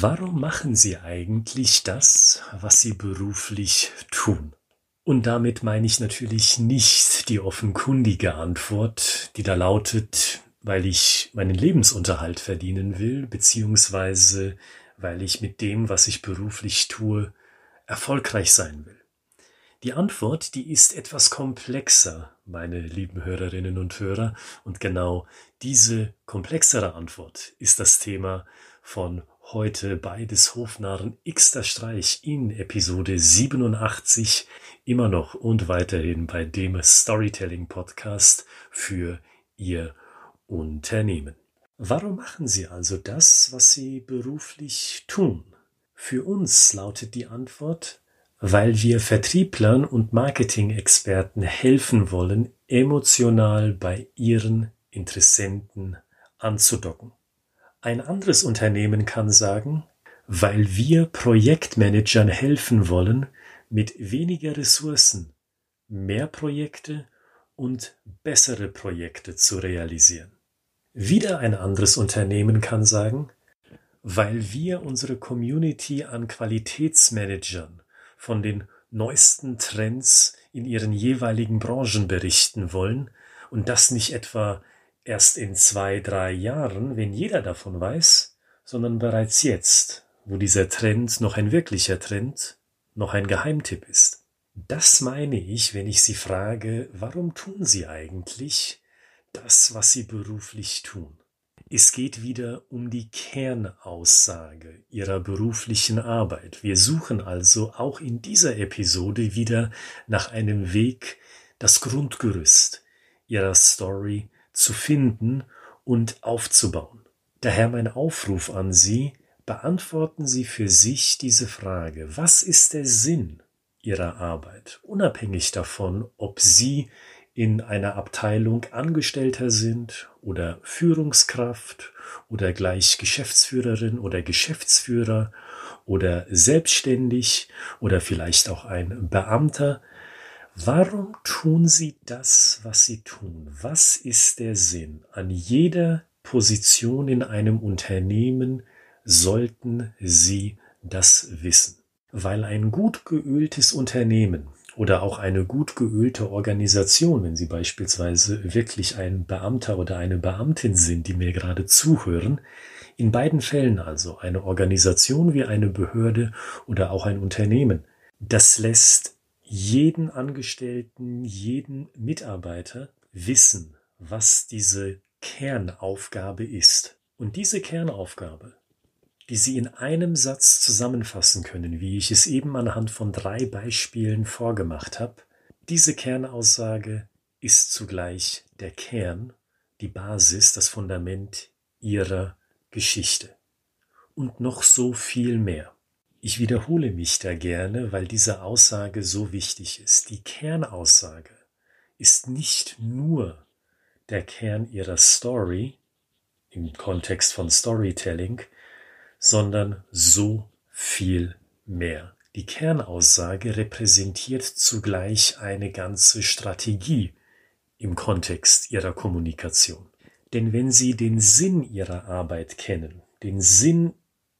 Warum machen Sie eigentlich das, was Sie beruflich tun? Und damit meine ich natürlich nicht die offenkundige Antwort, die da lautet, weil ich meinen Lebensunterhalt verdienen will, beziehungsweise weil ich mit dem, was ich beruflich tue, erfolgreich sein will. Die Antwort, die ist etwas komplexer, meine lieben Hörerinnen und Hörer, und genau diese komplexere Antwort ist das Thema von heute bei des Hofnarren Xter Streich in Episode 87 immer noch und weiterhin bei dem Storytelling Podcast für Ihr Unternehmen. Warum machen Sie also das, was Sie beruflich tun? Für uns lautet die Antwort, weil wir Vertrieblern und Marketing-Experten helfen wollen, emotional bei ihren Interessenten anzudocken. Ein anderes Unternehmen kann sagen, weil wir Projektmanagern helfen wollen, mit weniger Ressourcen mehr Projekte und bessere Projekte zu realisieren. Wieder ein anderes Unternehmen kann sagen, weil wir unsere Community an Qualitätsmanagern von den neuesten Trends in ihren jeweiligen Branchen berichten wollen und das nicht etwa erst in zwei, drei Jahren, wenn jeder davon weiß, sondern bereits jetzt, wo dieser Trend noch ein wirklicher Trend, noch ein Geheimtipp ist. Das meine ich, wenn ich Sie frage, warum tun Sie eigentlich das, was Sie beruflich tun? Es geht wieder um die Kernaussage Ihrer beruflichen Arbeit. Wir suchen also auch in dieser Episode wieder nach einem Weg, das Grundgerüst Ihrer Story zu finden und aufzubauen. Daher mein Aufruf an Sie, beantworten Sie für sich diese Frage, was ist der Sinn Ihrer Arbeit, unabhängig davon, ob Sie in einer Abteilung Angestellter sind oder Führungskraft oder gleich Geschäftsführerin oder Geschäftsführer oder selbstständig oder vielleicht auch ein Beamter, Warum tun Sie das, was Sie tun? Was ist der Sinn? An jeder Position in einem Unternehmen sollten Sie das wissen. Weil ein gut geöltes Unternehmen oder auch eine gut geölte Organisation, wenn Sie beispielsweise wirklich ein Beamter oder eine Beamtin sind, die mir gerade zuhören, in beiden Fällen also eine Organisation wie eine Behörde oder auch ein Unternehmen, das lässt jeden Angestellten, jeden Mitarbeiter wissen, was diese Kernaufgabe ist. Und diese Kernaufgabe, die Sie in einem Satz zusammenfassen können, wie ich es eben anhand von drei Beispielen vorgemacht habe, diese Kernaussage ist zugleich der Kern, die Basis, das Fundament Ihrer Geschichte. Und noch so viel mehr. Ich wiederhole mich da gerne, weil diese Aussage so wichtig ist. Die Kernaussage ist nicht nur der Kern ihrer Story im Kontext von Storytelling, sondern so viel mehr. Die Kernaussage repräsentiert zugleich eine ganze Strategie im Kontext ihrer Kommunikation. Denn wenn Sie den Sinn Ihrer Arbeit kennen, den Sinn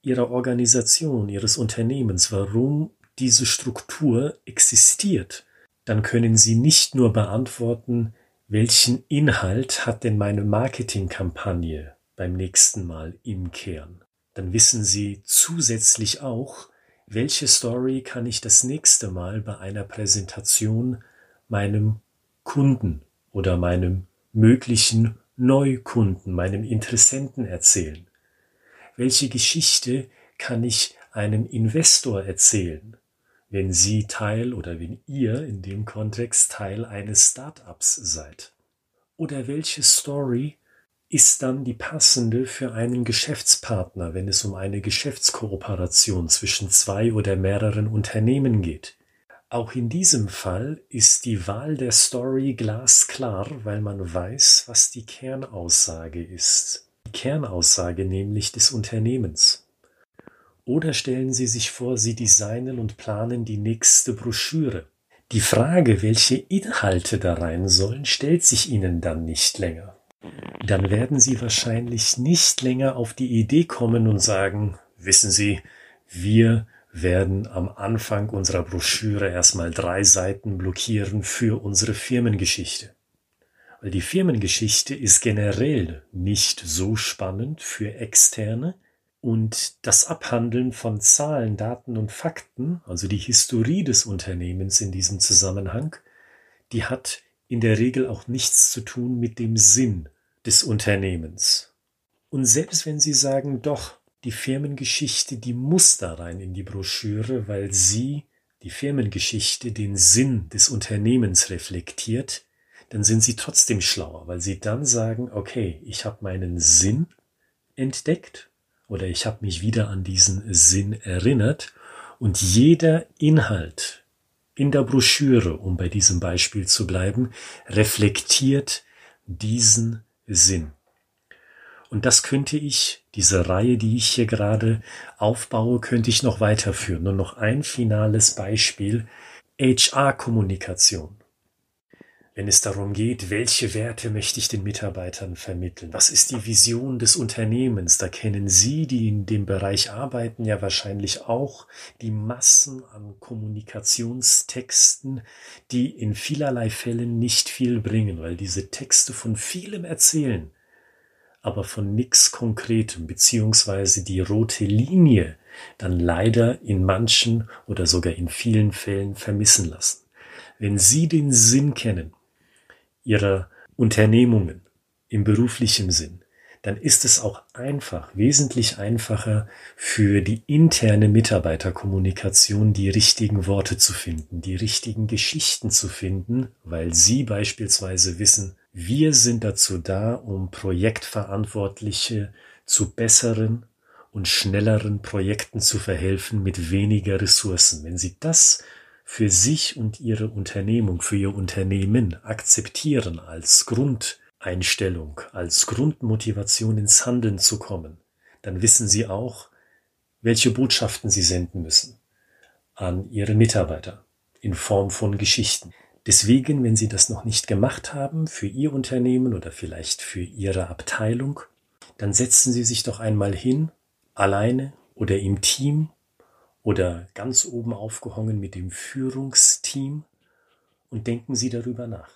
Ihrer Organisation, Ihres Unternehmens, warum diese Struktur existiert, dann können Sie nicht nur beantworten, welchen Inhalt hat denn meine Marketingkampagne beim nächsten Mal im Kern. Dann wissen Sie zusätzlich auch, welche Story kann ich das nächste Mal bei einer Präsentation meinem Kunden oder meinem möglichen Neukunden, meinem Interessenten erzählen. Welche Geschichte kann ich einem Investor erzählen, wenn Sie Teil oder wenn ihr in dem Kontext Teil eines Startups seid? Oder welche Story ist dann die passende für einen Geschäftspartner, wenn es um eine Geschäftskooperation zwischen zwei oder mehreren Unternehmen geht? Auch in diesem Fall ist die Wahl der Story glasklar, weil man weiß, was die Kernaussage ist Kernaussage nämlich des Unternehmens. Oder stellen Sie sich vor, Sie designen und planen die nächste Broschüre. Die Frage, welche Inhalte da rein sollen, stellt sich Ihnen dann nicht länger. Dann werden Sie wahrscheinlich nicht länger auf die Idee kommen und sagen, wissen Sie, wir werden am Anfang unserer Broschüre erstmal drei Seiten blockieren für unsere Firmengeschichte. Weil die Firmengeschichte ist generell nicht so spannend für Externe und das Abhandeln von Zahlen, Daten und Fakten, also die Historie des Unternehmens in diesem Zusammenhang, die hat in der Regel auch nichts zu tun mit dem Sinn des Unternehmens. Und selbst wenn Sie sagen, doch, die Firmengeschichte, die muss da rein in die Broschüre, weil sie, die Firmengeschichte, den Sinn des Unternehmens reflektiert, dann sind sie trotzdem schlauer, weil sie dann sagen, okay, ich habe meinen Sinn entdeckt oder ich habe mich wieder an diesen Sinn erinnert und jeder Inhalt in der Broschüre, um bei diesem Beispiel zu bleiben, reflektiert diesen Sinn. Und das könnte ich, diese Reihe, die ich hier gerade aufbaue, könnte ich noch weiterführen. Nur noch ein finales Beispiel. HR-Kommunikation. Wenn es darum geht, welche Werte möchte ich den Mitarbeitern vermitteln? Was ist die Vision des Unternehmens? Da kennen Sie, die in dem Bereich arbeiten, ja wahrscheinlich auch die Massen an Kommunikationstexten, die in vielerlei Fällen nicht viel bringen, weil diese Texte von vielem erzählen aber von nix Konkretem, beziehungsweise die rote Linie dann leider in manchen oder sogar in vielen Fällen vermissen lassen. Wenn Sie den Sinn kennen Ihrer Unternehmungen im beruflichen Sinn, dann ist es auch einfach, wesentlich einfacher für die interne Mitarbeiterkommunikation die richtigen Worte zu finden, die richtigen Geschichten zu finden, weil Sie beispielsweise wissen, wir sind dazu da, um Projektverantwortliche zu besseren und schnelleren Projekten zu verhelfen mit weniger Ressourcen. Wenn Sie das für sich und Ihre Unternehmung, für Ihr Unternehmen akzeptieren als Grundeinstellung, als Grundmotivation ins Handeln zu kommen, dann wissen Sie auch, welche Botschaften Sie senden müssen an Ihre Mitarbeiter in Form von Geschichten. Deswegen, wenn Sie das noch nicht gemacht haben für Ihr Unternehmen oder vielleicht für Ihre Abteilung, dann setzen Sie sich doch einmal hin, alleine oder im Team oder ganz oben aufgehangen mit dem Führungsteam und denken Sie darüber nach.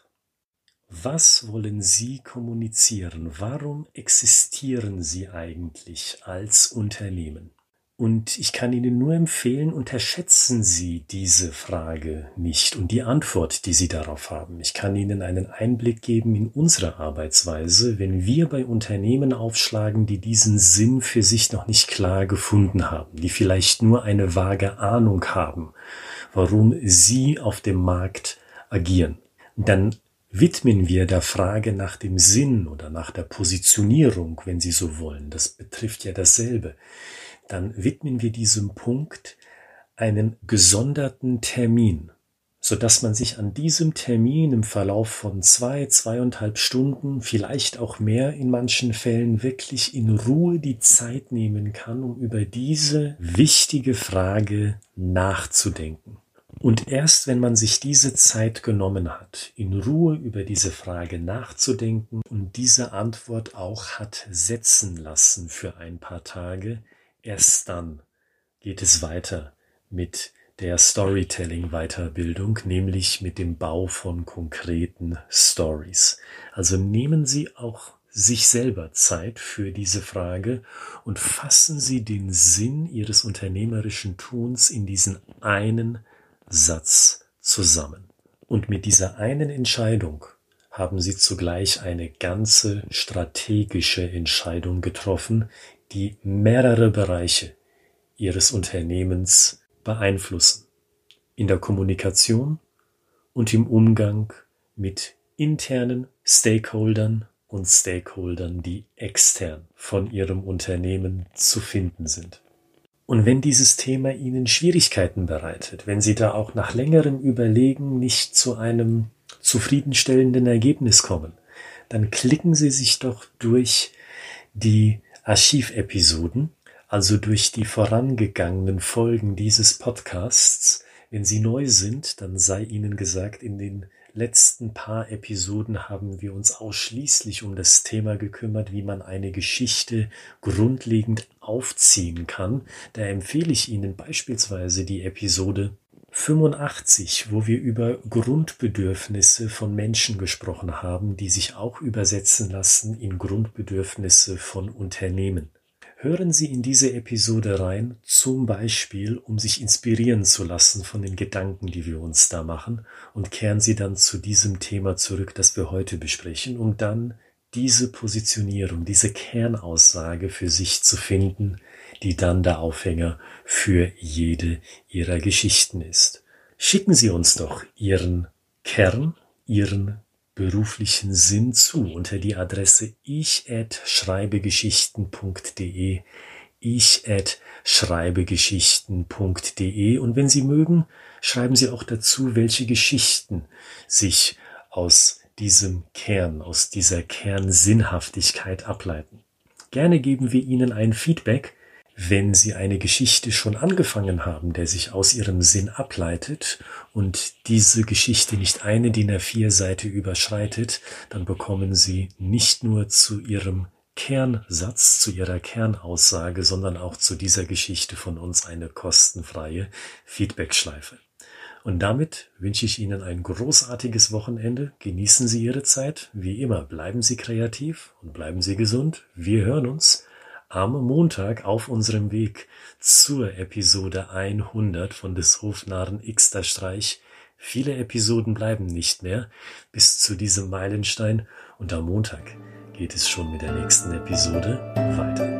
Was wollen Sie kommunizieren? Warum existieren Sie eigentlich als Unternehmen? Und ich kann Ihnen nur empfehlen, unterschätzen Sie diese Frage nicht und die Antwort, die Sie darauf haben. Ich kann Ihnen einen Einblick geben in unsere Arbeitsweise, wenn wir bei Unternehmen aufschlagen, die diesen Sinn für sich noch nicht klar gefunden haben, die vielleicht nur eine vage Ahnung haben, warum sie auf dem Markt agieren. Dann widmen wir der Frage nach dem Sinn oder nach der Positionierung, wenn Sie so wollen. Das betrifft ja dasselbe dann widmen wir diesem Punkt einen gesonderten Termin, so dass man sich an diesem Termin im Verlauf von zwei, zweieinhalb Stunden, vielleicht auch mehr in manchen Fällen wirklich in Ruhe die Zeit nehmen kann, um über diese wichtige Frage nachzudenken. Und erst wenn man sich diese Zeit genommen hat, in Ruhe über diese Frage nachzudenken und diese Antwort auch hat setzen lassen für ein paar Tage, Erst dann geht es weiter mit der Storytelling-Weiterbildung, nämlich mit dem Bau von konkreten Stories. Also nehmen Sie auch sich selber Zeit für diese Frage und fassen Sie den Sinn Ihres unternehmerischen Tuns in diesen einen Satz zusammen. Und mit dieser einen Entscheidung haben Sie zugleich eine ganze strategische Entscheidung getroffen, die mehrere Bereiche Ihres Unternehmens beeinflussen. In der Kommunikation und im Umgang mit internen Stakeholdern und Stakeholdern, die extern von Ihrem Unternehmen zu finden sind. Und wenn dieses Thema Ihnen Schwierigkeiten bereitet, wenn Sie da auch nach längerem Überlegen nicht zu einem zufriedenstellenden Ergebnis kommen, dann klicken Sie sich doch durch die Archivepisoden, also durch die vorangegangenen Folgen dieses Podcasts, Wenn Sie neu sind, dann sei Ihnen gesagt, in den letzten paar Episoden haben wir uns ausschließlich um das Thema gekümmert, wie man eine Geschichte grundlegend aufziehen kann. Da empfehle ich Ihnen beispielsweise die Episode 85, wo wir über Grundbedürfnisse von Menschen gesprochen haben, die sich auch übersetzen lassen in Grundbedürfnisse von Unternehmen. Hören Sie in diese Episode rein, zum Beispiel, um sich inspirieren zu lassen von den Gedanken, die wir uns da machen, und kehren Sie dann zu diesem Thema zurück, das wir heute besprechen, um dann diese Positionierung, diese Kernaussage für sich zu finden, die dann der Aufhänger für jede Ihrer Geschichten ist. Schicken Sie uns doch Ihren Kern, Ihren beruflichen Sinn zu unter die Adresse ich@schreibegeschichten.de ich@schreibegeschichten.de und wenn Sie mögen, schreiben Sie auch dazu, welche Geschichten sich aus diesem Kern, aus dieser Kernsinnhaftigkeit ableiten. Gerne geben wir Ihnen ein Feedback wenn Sie eine Geschichte schon angefangen haben, der sich aus Ihrem Sinn ableitet und diese Geschichte nicht eine DIN A4 Seite überschreitet, dann bekommen Sie nicht nur zu Ihrem Kernsatz, zu Ihrer Kernaussage, sondern auch zu dieser Geschichte von uns eine kostenfreie Feedbackschleife. Und damit wünsche ich Ihnen ein großartiges Wochenende. Genießen Sie Ihre Zeit. Wie immer, bleiben Sie kreativ und bleiben Sie gesund. Wir hören uns am Montag auf unserem Weg zur Episode 100 von des Hofnarren Xter Streich. Viele Episoden bleiben nicht mehr bis zu diesem Meilenstein und am Montag geht es schon mit der nächsten Episode weiter.